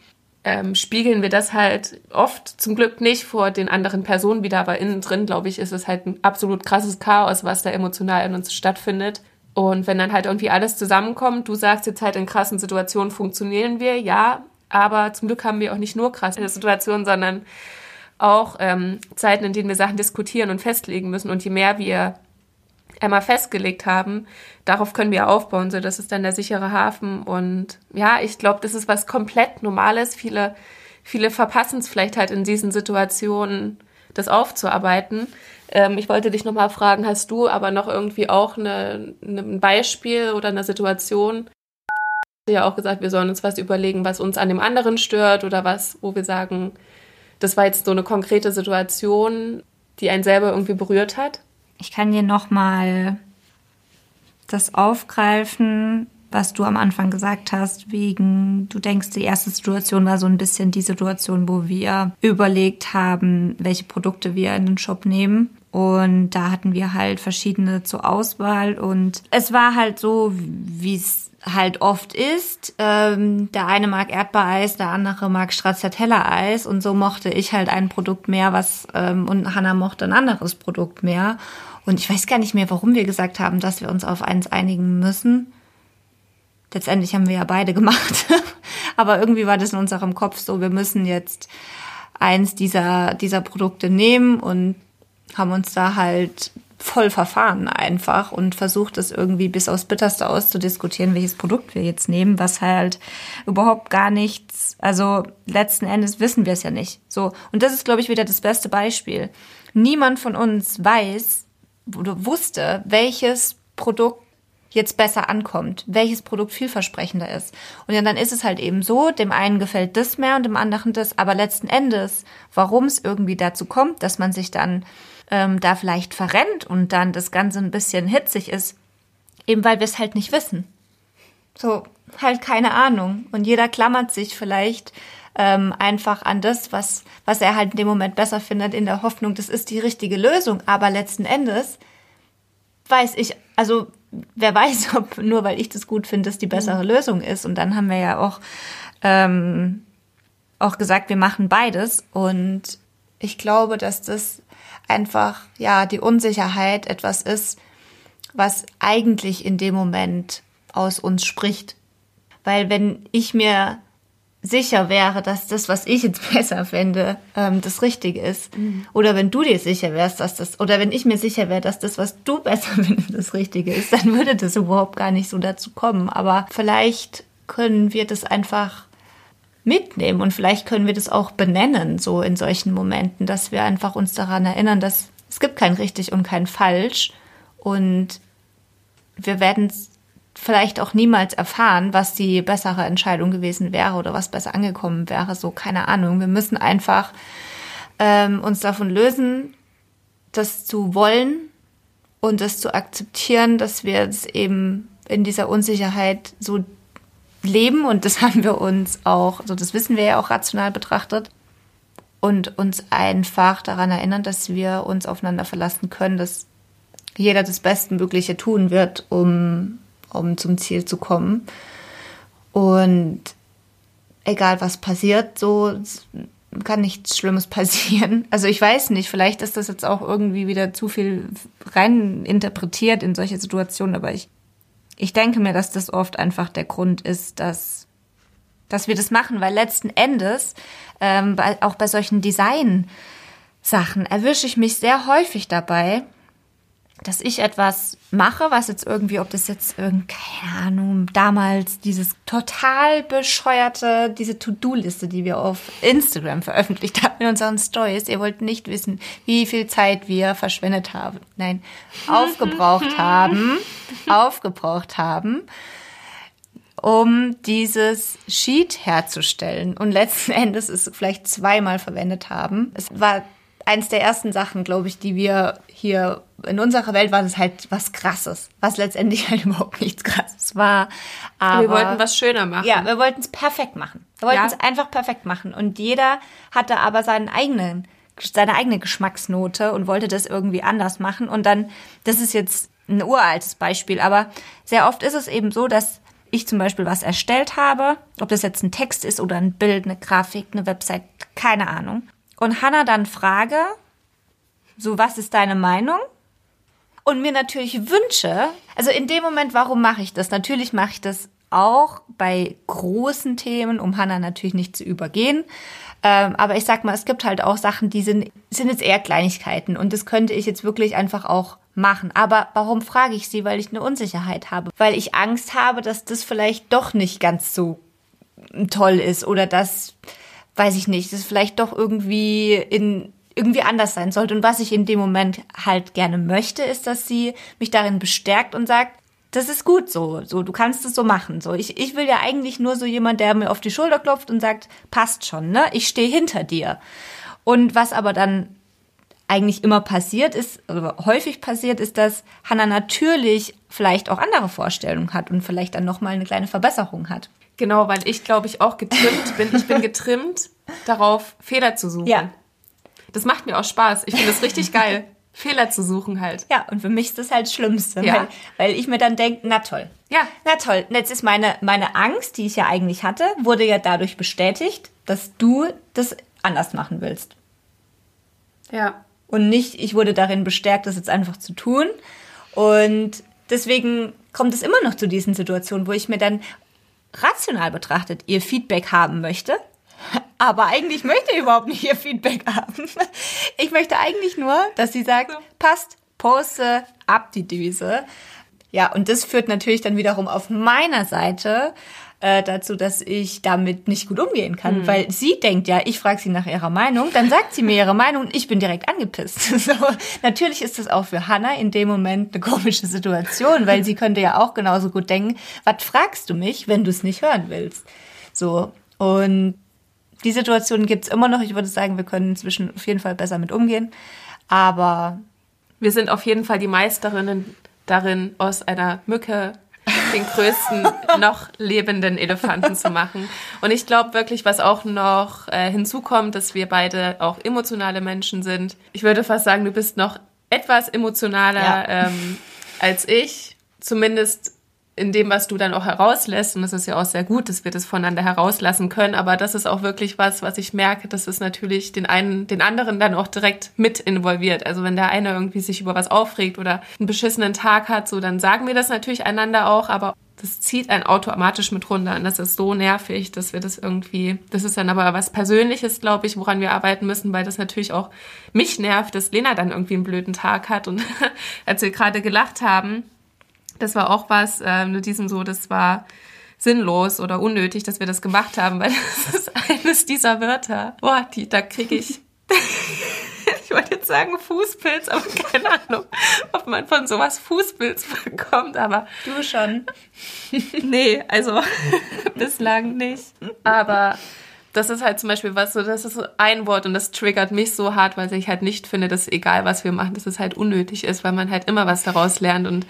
ähm, spiegeln wir das halt oft zum Glück nicht vor den anderen Personen wieder, aber innen drin, glaube ich, ist es halt ein absolut krasses Chaos, was da emotional in uns stattfindet. Und wenn dann halt irgendwie alles zusammenkommt, du sagst jetzt halt in krassen Situationen funktionieren wir, ja, aber zum Glück haben wir auch nicht nur krasse Situationen, sondern auch ähm, Zeiten, in denen wir Sachen diskutieren und festlegen müssen. Und je mehr wir einmal festgelegt haben, darauf können wir aufbauen. So, das ist dann der sichere Hafen. Und ja, ich glaube, das ist was komplett Normales. Viele, viele verpassen es vielleicht halt in diesen Situationen, das aufzuarbeiten. Ähm, ich wollte dich nochmal fragen, hast du aber noch irgendwie auch eine, eine, ein Beispiel oder eine Situation? Du ja auch gesagt, wir sollen uns was überlegen, was uns an dem anderen stört oder was, wo wir sagen, das war jetzt so eine konkrete Situation, die einen selber irgendwie berührt hat. Ich kann dir nochmal das aufgreifen, was du am Anfang gesagt hast, wegen, du denkst, die erste Situation war so ein bisschen die Situation, wo wir überlegt haben, welche Produkte wir in den Shop nehmen. Und da hatten wir halt verschiedene zur Auswahl. Und es war halt so, wie es halt oft ist. Ähm, der eine mag Erdbeereis, der andere mag Stracciatella-Eis. Und so mochte ich halt ein Produkt mehr, was ähm, und Hannah mochte ein anderes Produkt mehr. Und ich weiß gar nicht mehr, warum wir gesagt haben, dass wir uns auf eins einigen müssen. Letztendlich haben wir ja beide gemacht. Aber irgendwie war das in unserem Kopf so, wir müssen jetzt eins dieser, dieser Produkte nehmen und haben uns da halt voll verfahren einfach und versucht es irgendwie bis aufs Bitterste auszudiskutieren, welches Produkt wir jetzt nehmen, was halt überhaupt gar nichts, also letzten Endes wissen wir es ja nicht. So. Und das ist, glaube ich, wieder das beste Beispiel. Niemand von uns weiß oder wusste, welches Produkt jetzt besser ankommt, welches Produkt vielversprechender ist. Und ja, dann ist es halt eben so, dem einen gefällt das mehr und dem anderen das, aber letzten Endes, warum es irgendwie dazu kommt, dass man sich dann ähm, da vielleicht verrennt und dann das Ganze ein bisschen hitzig ist, eben weil wir es halt nicht wissen. So, halt keine Ahnung. Und jeder klammert sich vielleicht ähm, einfach an das, was, was er halt in dem Moment besser findet, in der Hoffnung, das ist die richtige Lösung. Aber letzten Endes weiß ich, also wer weiß, ob nur weil ich das gut finde, das die bessere mhm. Lösung ist. Und dann haben wir ja auch, ähm, auch gesagt, wir machen beides. Und ich glaube, dass das einfach, ja, die Unsicherheit etwas ist, was eigentlich in dem Moment aus uns spricht. Weil wenn ich mir sicher wäre, dass das, was ich jetzt besser fände, ähm, das Richtige ist. Mhm. Oder wenn du dir sicher wärst, dass das, oder wenn ich mir sicher wäre, dass das, was du besser findest, das Richtige ist, dann würde das überhaupt gar nicht so dazu kommen. Aber vielleicht können wir das einfach mitnehmen und vielleicht können wir das auch benennen, so in solchen Momenten, dass wir einfach uns daran erinnern, dass es gibt kein richtig und kein falsch und wir werden vielleicht auch niemals erfahren, was die bessere Entscheidung gewesen wäre oder was besser angekommen wäre. So, keine Ahnung. Wir müssen einfach ähm, uns davon lösen, das zu wollen und das zu akzeptieren, dass wir es eben in dieser Unsicherheit so leben und das haben wir uns auch, so das wissen wir ja auch rational betrachtet und uns einfach daran erinnern, dass wir uns aufeinander verlassen können, dass jeder das Bestmögliche tun wird, um, um zum Ziel zu kommen. Und egal was passiert, so kann nichts Schlimmes passieren. Also ich weiß nicht, vielleicht ist das jetzt auch irgendwie wieder zu viel rein interpretiert in solche Situationen, aber ich, ich denke mir, dass das oft einfach der Grund ist, dass, dass wir das machen, weil letzten Endes, ähm, auch bei solchen Design-Sachen, erwische ich mich sehr häufig dabei, dass ich etwas mache, was jetzt irgendwie, ob das jetzt irgendwie, keine Ahnung, damals dieses total bescheuerte, diese To-Do-Liste, die wir auf Instagram veröffentlicht haben in unseren Stories. Ihr wollt nicht wissen, wie viel Zeit wir verschwendet haben. Nein, aufgebraucht haben, aufgebraucht haben, um dieses Sheet herzustellen und letzten Endes es vielleicht zweimal verwendet haben. Es war eins der ersten Sachen, glaube ich, die wir hier in unserer Welt war das halt was Krasses, was letztendlich halt überhaupt nichts Krasses war. Aber wir wollten was schöner machen. Ja, wir wollten es perfekt machen. Wir wollten es ja. einfach perfekt machen. Und jeder hatte aber seinen eigenen, seine eigene Geschmacksnote und wollte das irgendwie anders machen. Und dann, das ist jetzt ein uraltes Beispiel, aber sehr oft ist es eben so, dass ich zum Beispiel was erstellt habe, ob das jetzt ein Text ist oder ein Bild, eine Grafik, eine Website, keine Ahnung und Hannah dann frage, so was ist deine Meinung? Und mir natürlich wünsche, also in dem Moment, warum mache ich das? Natürlich mache ich das auch bei großen Themen, um Hannah natürlich nicht zu übergehen. Ähm, aber ich sag mal, es gibt halt auch Sachen, die sind, sind jetzt eher Kleinigkeiten und das könnte ich jetzt wirklich einfach auch machen. Aber warum frage ich sie? Weil ich eine Unsicherheit habe. Weil ich Angst habe, dass das vielleicht doch nicht ganz so toll ist oder dass weiß ich nicht, das vielleicht doch irgendwie in irgendwie anders sein sollte. Und was ich in dem Moment halt gerne möchte, ist, dass sie mich darin bestärkt und sagt, das ist gut so, so, du kannst es so machen. So, ich, ich will ja eigentlich nur so jemand, der mir auf die Schulter klopft und sagt, passt schon, ne? Ich stehe hinter dir. Und was aber dann eigentlich immer passiert ist, oder häufig passiert, ist, dass Hannah natürlich vielleicht auch andere Vorstellungen hat und vielleicht dann nochmal eine kleine Verbesserung hat. Genau, weil ich glaube ich auch getrimmt bin. Ich bin getrimmt darauf, Fehler zu suchen. Ja. Das macht mir auch Spaß. Ich finde das richtig geil. Fehler zu suchen halt. Ja, und für mich ist das halt das Schlimmste, ja. weil, weil ich mir dann denke, na toll. Ja. Na toll. Und jetzt ist meine, meine Angst, die ich ja eigentlich hatte, wurde ja dadurch bestätigt, dass du das anders machen willst. Ja. Und nicht, ich wurde darin bestärkt, das jetzt einfach zu tun. Und deswegen kommt es immer noch zu diesen Situationen, wo ich mir dann rational betrachtet ihr Feedback haben möchte. Aber eigentlich möchte ich überhaupt nicht ihr Feedback haben. Ich möchte eigentlich nur, dass sie sagt, passt, poste, ab die Düse. Ja, und das führt natürlich dann wiederum auf meiner Seite äh, dazu, dass ich damit nicht gut umgehen kann, mhm. weil sie denkt ja, ich frage sie nach ihrer Meinung, dann sagt sie mir ihre Meinung und ich bin direkt angepisst. So, natürlich ist das auch für Hannah in dem Moment eine komische Situation, weil sie könnte ja auch genauso gut denken, was fragst du mich, wenn du es nicht hören willst? So, und die Situation gibt's immer noch. Ich würde sagen, wir können inzwischen auf jeden Fall besser mit umgehen. Aber wir sind auf jeden Fall die Meisterinnen darin, aus einer Mücke den größten noch lebenden Elefanten zu machen. Und ich glaube wirklich, was auch noch äh, hinzukommt, dass wir beide auch emotionale Menschen sind. Ich würde fast sagen, du bist noch etwas emotionaler ja. ähm, als ich. Zumindest in dem, was du dann auch herauslässt, und das ist ja auch sehr gut, dass wir das voneinander herauslassen können, aber das ist auch wirklich was, was ich merke, dass es natürlich den einen, den anderen dann auch direkt mit involviert. Also wenn der eine irgendwie sich über was aufregt oder einen beschissenen Tag hat, so dann sagen wir das natürlich einander auch, aber das zieht einen automatisch mit runter und das ist so nervig, dass wir das irgendwie, das ist dann aber was Persönliches, glaube ich, woran wir arbeiten müssen, weil das natürlich auch mich nervt, dass Lena dann irgendwie einen blöden Tag hat und als wir gerade gelacht haben, das war auch was, äh, mit diesem so, das war sinnlos oder unnötig, dass wir das gemacht haben, weil das ist eines dieser Wörter. Boah, die, da kriege ich, ich wollte jetzt sagen Fußpilz, aber keine Ahnung, ob man von sowas Fußpilz bekommt, aber. Du schon. nee, also bislang nicht. Aber das ist halt zum Beispiel was so, das ist ein Wort und das triggert mich so hart, weil ich halt nicht finde, dass egal was wir machen, dass es halt unnötig ist, weil man halt immer was daraus lernt. Und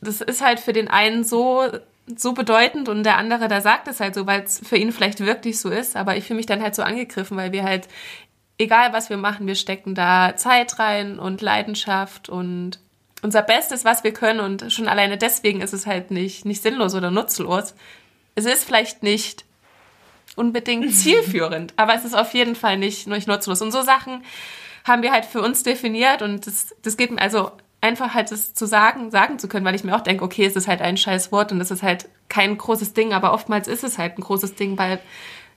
das ist halt für den einen so so bedeutend und der andere, da sagt es halt so, weil es für ihn vielleicht wirklich so ist, aber ich fühle mich dann halt so angegriffen, weil wir halt, egal was wir machen, wir stecken da Zeit rein und Leidenschaft und unser Bestes, was wir können. Und schon alleine deswegen ist es halt nicht, nicht sinnlos oder nutzlos. Es ist vielleicht nicht unbedingt zielführend, aber es ist auf jeden Fall nicht, nicht nutzlos. Und so Sachen haben wir halt für uns definiert und das, das geht mir also einfach halt das zu sagen, sagen zu können, weil ich mir auch denke, okay, es ist halt ein scheiß Wort und es ist halt kein großes Ding, aber oftmals ist es halt ein großes Ding, weil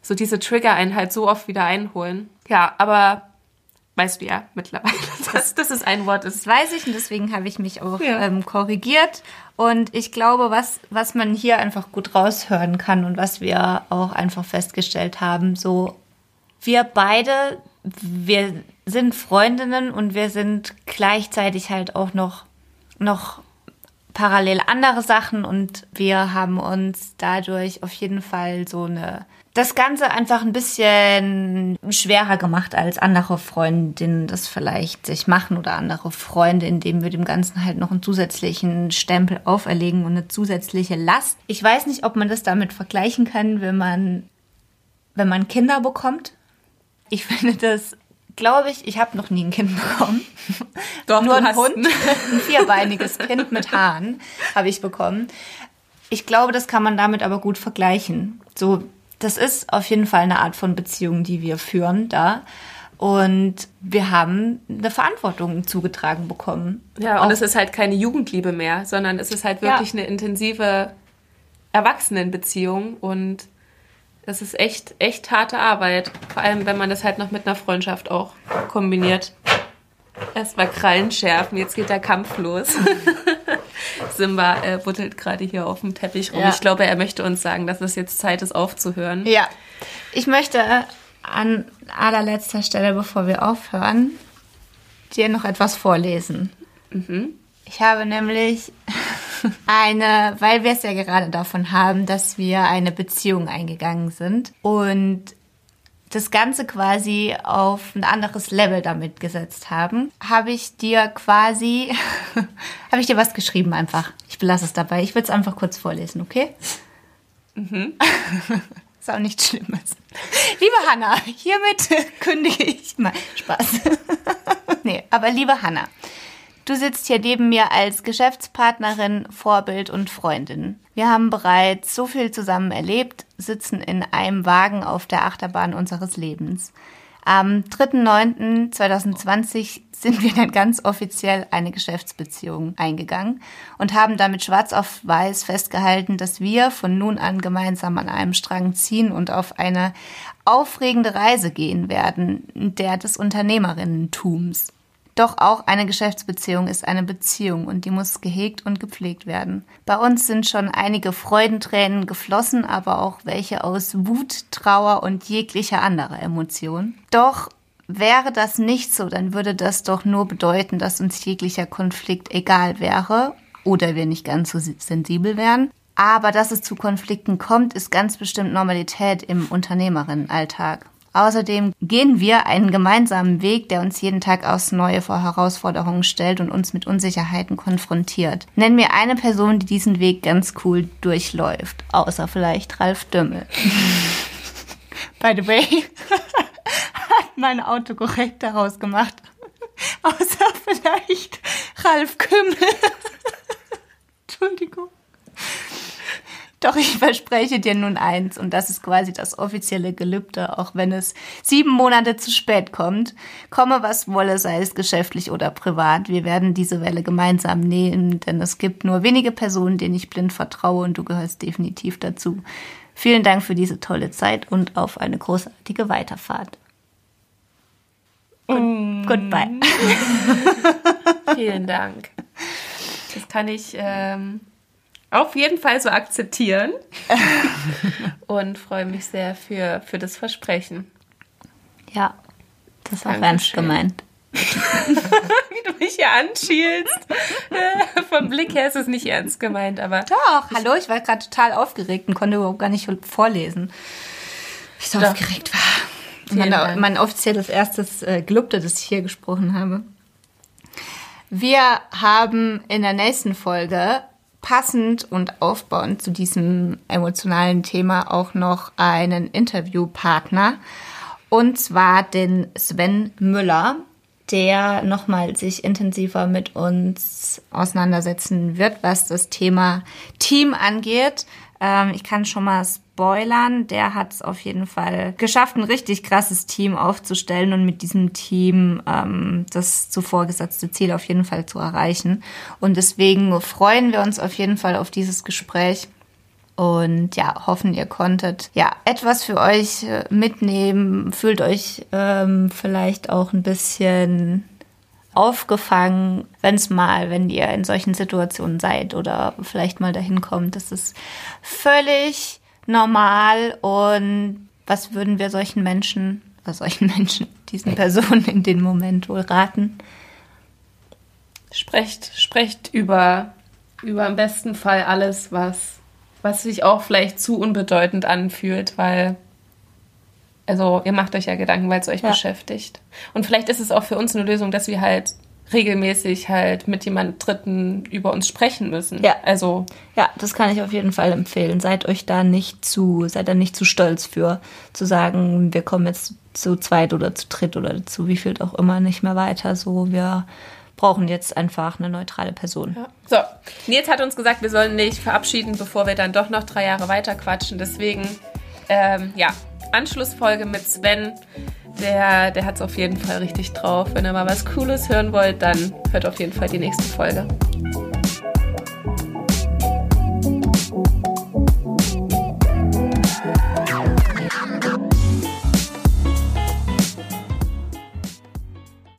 so diese Trigger einen halt so oft wieder einholen. Ja, aber weißt du ja mittlerweile, dass das ist ein Wort ist. Das weiß ich und deswegen habe ich mich auch ja. ähm, korrigiert. Und ich glaube, was, was man hier einfach gut raushören kann und was wir auch einfach festgestellt haben, so wir beide, wir sind Freundinnen und wir sind gleichzeitig halt auch noch, noch parallel andere Sachen und wir haben uns dadurch auf jeden Fall so eine das Ganze einfach ein bisschen schwerer gemacht, als andere Freundinnen das vielleicht sich machen oder andere Freunde, indem wir dem Ganzen halt noch einen zusätzlichen Stempel auferlegen und eine zusätzliche Last. Ich weiß nicht, ob man das damit vergleichen kann, wenn man, wenn man Kinder bekommt. Ich finde das glaube ich, ich habe noch nie ein Kind bekommen. Doch, nur ein Hund, ein vierbeiniges Kind mit Haaren habe ich bekommen. Ich glaube, das kann man damit aber gut vergleichen. So das ist auf jeden Fall eine Art von Beziehung, die wir führen da. Und wir haben eine Verantwortung zugetragen bekommen. Ja, und Auch es ist halt keine Jugendliebe mehr, sondern es ist halt wirklich ja. eine intensive Erwachsenenbeziehung und es ist echt, echt harte Arbeit. Vor allem, wenn man das halt noch mit einer Freundschaft auch kombiniert. Erstmal Krallen schärfen, jetzt geht der Kampf los. Simba äh, buddelt gerade hier auf dem Teppich rum. Ja. Ich glaube, er möchte uns sagen, dass es jetzt Zeit ist, aufzuhören. Ja. Ich möchte an allerletzter Stelle, bevor wir aufhören, dir noch etwas vorlesen. Mhm. Ich habe nämlich eine, weil wir es ja gerade davon haben, dass wir eine Beziehung eingegangen sind und das Ganze quasi auf ein anderes Level damit gesetzt haben, habe ich dir quasi, habe ich dir was geschrieben einfach. Ich belasse es dabei. Ich will es einfach kurz vorlesen, okay? Mhm. Ist auch nichts Schlimmes. Liebe Hanna, hiermit kündige ich mal. Spaß. nee, aber liebe Hanna, Du sitzt hier neben mir als Geschäftspartnerin, Vorbild und Freundin. Wir haben bereits so viel zusammen erlebt, sitzen in einem Wagen auf der Achterbahn unseres Lebens. Am 3.9.2020 sind wir dann ganz offiziell eine Geschäftsbeziehung eingegangen und haben damit schwarz auf weiß festgehalten, dass wir von nun an gemeinsam an einem Strang ziehen und auf eine aufregende Reise gehen werden, der des Unternehmerinnentums. Doch auch eine Geschäftsbeziehung ist eine Beziehung und die muss gehegt und gepflegt werden. Bei uns sind schon einige Freudentränen geflossen, aber auch welche aus Wut, Trauer und jeglicher anderer Emotion. Doch wäre das nicht so, dann würde das doch nur bedeuten, dass uns jeglicher Konflikt egal wäre oder wir nicht ganz so sensibel wären. Aber dass es zu Konflikten kommt, ist ganz bestimmt Normalität im Unternehmerinnenalltag. Außerdem gehen wir einen gemeinsamen Weg, der uns jeden Tag aus neue Herausforderungen stellt und uns mit Unsicherheiten konfrontiert. Nenn mir eine Person, die diesen Weg ganz cool durchläuft. Außer vielleicht Ralf Dümmel. By the way, hat mein Auto korrekt daraus gemacht. Außer vielleicht Ralf Kümmel. Entschuldigung. Doch ich verspreche dir nun eins, und das ist quasi das offizielle Gelübde, auch wenn es sieben Monate zu spät kommt. Komme, was wolle, sei es geschäftlich oder privat. Wir werden diese Welle gemeinsam nehmen, denn es gibt nur wenige Personen, denen ich blind vertraue, und du gehörst definitiv dazu. Vielen Dank für diese tolle Zeit und auf eine großartige Weiterfahrt. Und mm. goodbye. Vielen Dank. Das kann ich. Ähm auf jeden Fall so akzeptieren. und freue mich sehr für, für das Versprechen. Ja, das ist auch ernst gemeint. Wie du mich hier anschielst. Vom Blick her ist es nicht ernst gemeint, aber. Doch, hallo, ich war gerade total aufgeregt und konnte überhaupt gar nicht vorlesen. Wie ich so Doch. aufgeregt war. Mein, mein offizielles erstes äh, Gelübde, das ich hier gesprochen habe. Wir haben in der nächsten Folge passend und aufbauend zu diesem emotionalen Thema auch noch einen Interviewpartner und zwar den Sven Müller, der nochmal sich intensiver mit uns auseinandersetzen wird, was das Thema Team angeht, Ähm, ich kann schon mal spoilern, der hat es auf jeden Fall geschafft, ein richtig krasses Team aufzustellen und mit diesem Team ähm, das zuvor gesetzte Ziel auf jeden Fall zu erreichen. Und deswegen freuen wir uns auf jeden Fall auf dieses Gespräch. Und ja, hoffen, ihr konntet ja etwas für euch äh, mitnehmen. Fühlt euch ähm, vielleicht auch ein bisschen aufgefangen, wenn es mal, wenn ihr in solchen Situationen seid oder vielleicht mal dahin kommt. Das ist völlig normal und was würden wir solchen Menschen, oder solchen Menschen, diesen Personen in dem Moment wohl raten? Sprecht, sprecht über, über im besten Fall alles, was, was sich auch vielleicht zu unbedeutend anfühlt, weil also ihr macht euch ja Gedanken, weil es euch ja. beschäftigt. Und vielleicht ist es auch für uns eine Lösung, dass wir halt regelmäßig halt mit jemand Dritten über uns sprechen müssen. Ja. Also. Ja, das kann ich auf jeden Fall empfehlen. Seid euch da nicht zu, seid da nicht zu stolz für, zu sagen, wir kommen jetzt zu zweit oder zu dritt oder zu wie viel auch immer nicht mehr weiter. So, wir brauchen jetzt einfach eine neutrale Person. Ja. So, Nils hat uns gesagt, wir sollen nicht verabschieden, bevor wir dann doch noch drei Jahre weiter quatschen. Deswegen, ähm, ja, Anschlussfolge mit Sven. Der, der hat es auf jeden Fall richtig drauf. Wenn ihr mal was Cooles hören wollt, dann hört auf jeden Fall die nächste Folge.